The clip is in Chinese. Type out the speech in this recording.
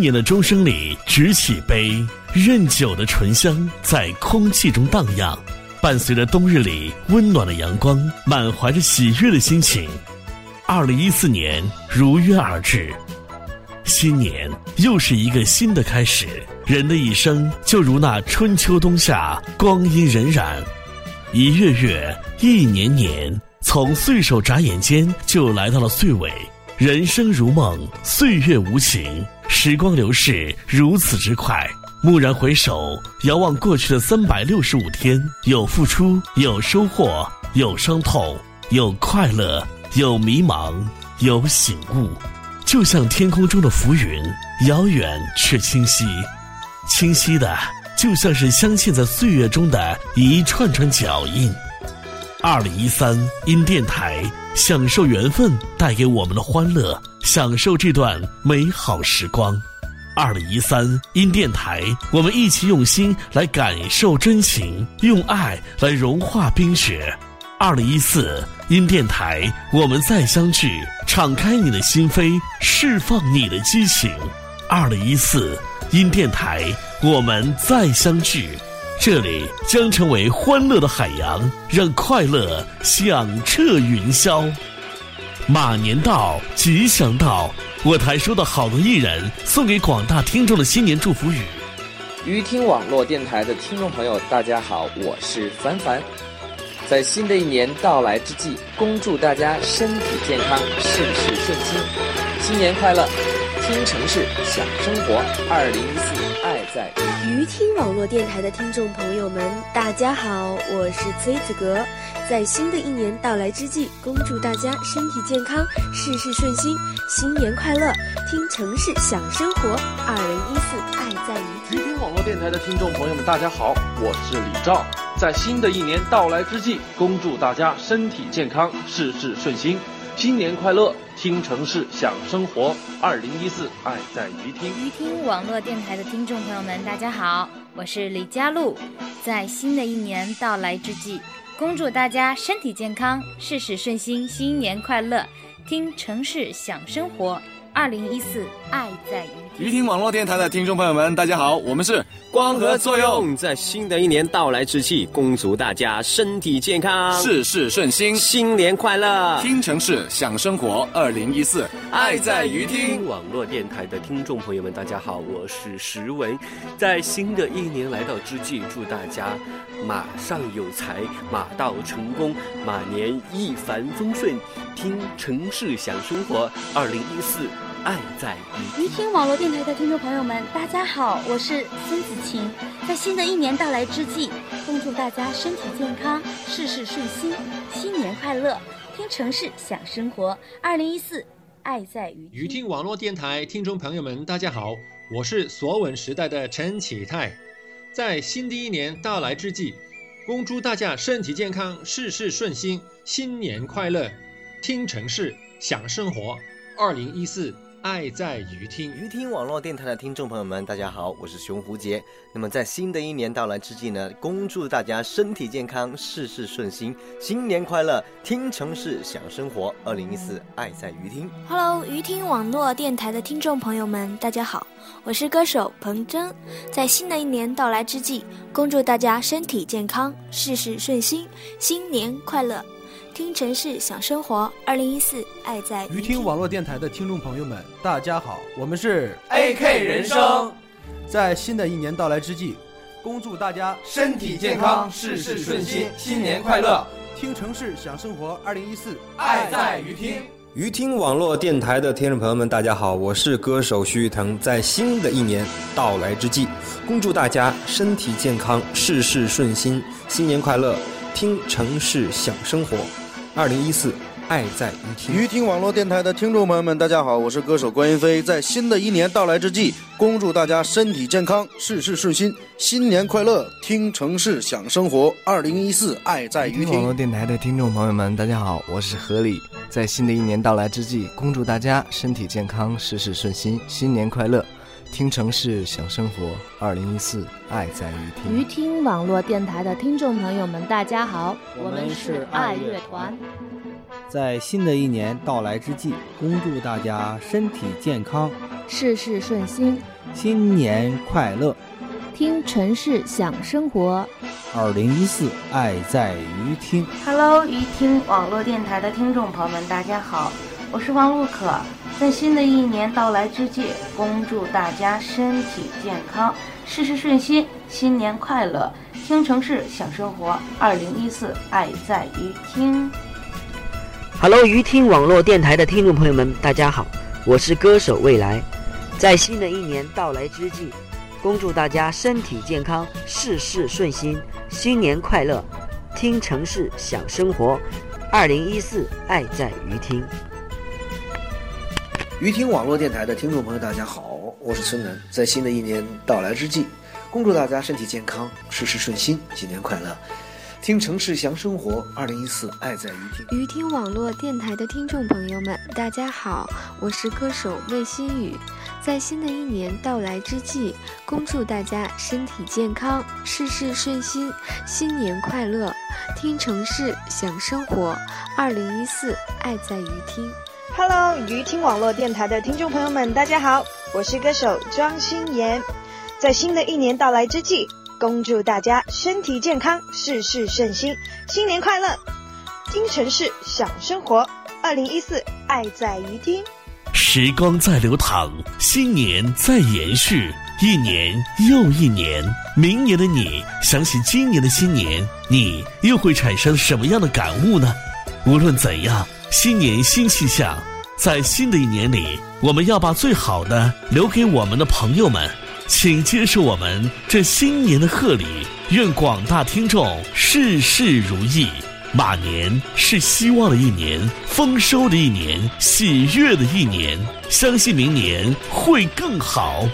年的钟声里举起杯，任酒的醇香在空气中荡漾，伴随着冬日里温暖的阳光，满怀着喜悦的心情。二零一四年如约而至，新年又是一个新的开始。人的一生就如那春秋冬夏，光阴荏苒，一月月，一年年，从岁首眨眼间就来到了岁尾。人生如梦，岁月无情，时光流逝如此之快。蓦然回首，遥望过去的三百六十五天，有付出，有收获，有伤痛，有快乐，有迷茫，有醒悟。就像天空中的浮云，遥远却清晰，清晰的就像是镶嵌在岁月中的一串串脚印。二零一三，因电台享受缘分带给我们的欢乐，享受这段美好时光。二零一三，因电台，我们一起用心来感受真情，用爱来融化冰雪。二零一四，因电台，我们再相聚，敞开你的心扉，释放你的激情。二零一四，因电台，我们再相聚。这里将成为欢乐的海洋，让快乐响彻云霄。马年到，吉祥到，我台说的好多艺人送给广大听众的新年祝福语。于听网络电台的听众朋友，大家好，我是凡凡。在新的一年到来之际，恭祝大家身体健康，事事顺心，新年快乐！听城市，享生活。二零一四，爱在于听网络电台的听众朋友们，大家好，我是崔子格。在新的一年到来之际，恭祝大家身体健康，事事顺心，新年快乐！听城市，享生活。二零一四，爱在于听。于听网络电台的听众朋友们，大家好，我是李兆。在新的一年到来之际，恭祝大家身体健康，事事顺心，新年快乐！听城市，享生活。二零一四，爱在于听。于听网络电台的听众朋友们，大家好，我是李佳璐。在新的一年到来之际，恭祝大家身体健康，事事顺心，新年快乐！听城市，享生活。二零一四，爱在于。于听网络电台的听众朋友们，大家好，我们是光合作用。在新的一年到来之际，恭祝大家身体健康，事事顺心，新年快乐！听城市，享生活。二零一四，爱在于听网络电台的听众朋友们，大家好，我是石文。在新的一年来到之际，祝大家马上有财，马到成功，马年一帆风顺。听城市，享生活。二零一四。爱在于于听网络电台的听众朋友们，大家好，我是孙子晴。在新的一年到来之际，恭祝大家身体健康，事事顺心，新年快乐！听城市，享生活。二零一四，爱在于于听网络电台听众朋友们，大家好，我是索吻时代的陈启泰。在新的一年到来之际，恭祝大家身体健康，事事顺心，新年快乐！听城市，享生活。二零一四。爱在于听，于听网络电台的听众朋友们，大家好，我是熊胡杰。那么在新的一年到来之际呢，恭祝大家身体健康，事事顺心，新年快乐！听城市，享生活。二零一四，爱在于听。Hello，于听网络电台的听众朋友们，大家好，我是歌手彭真。在新的一年到来之际，恭祝大家身体健康，事事顺心，新年快乐！听城市，想生活。二零一四，爱在于听网络电台的听众朋友们，大家好，我们是 AK 人生。在新的一年到来之际，恭祝大家身体健康，事事顺心，新年快乐！听城市，想生活。二零一四，爱在于听。于听网络电台的听众朋友们，大家好，我是歌手徐誉腾。在新的一年到来之际，恭祝大家身体健康，事事顺心，新年快乐！听城市，享生活。二零一四，爱在于听。于听网络电台的听众朋友们，大家好，我是歌手关云飞。在新的一年到来之际，恭祝大家身体健康，事事顺心，新年快乐！听城市，享生活。二零一四，爱在于听。网络电台的听众朋友们，大家好，我是何理。在新的一年到来之际，恭祝大家身体健康，事事顺心，新年快乐！听城市，享生活。二零一四，爱在于听。于听网络电台的听众朋友们，大家好，我们是爱乐团。在新的一年到来之际，恭祝大家身体健康，事事顺心，新年快乐。听城市想生活，二零一四爱在于听。Hello，于听网络电台的听众朋友们，大家好，我是王璐可。在新的一年到来之际，恭祝大家身体健康，事事顺心，新年快乐。听城市想生活，二零一四爱在于听。Hello，于听网络电台的听众朋友们，大家好，我是歌手未来。在新的一年到来之际，恭祝大家身体健康，事事顺心，新年快乐！听城市想生活，二零一四爱在于听。于听网络电台的听众朋友，大家好，我是孙楠。在新的一年到来之际，恭祝大家身体健康，事事顺心，新年快乐！听城市祥生活，二零一四爱在于听。于听网络电台的听众朋友们，大家好，我是歌手魏新雨。在新的一年到来之际，恭祝大家身体健康，事事顺心，新年快乐！听城市享生活，二零一四爱在于听。Hello，于听网络电台的听众朋友们，大家好，我是歌手庄心妍。在新的一年到来之际，恭祝大家身体健康，事事顺心，新年快乐！听城市享生活，二零一四爱在于听。时光在流淌，新年在延续，一年又一年。明年的你想起今年的新年，你又会产生什么样的感悟呢？无论怎样，新年新气象，在新的一年里，我们要把最好的留给我们的朋友们。请接受我们这新年的贺礼，愿广大听众事事如意。马年是希望的一年，丰收的一年，喜悦的一年，相信明年会更好。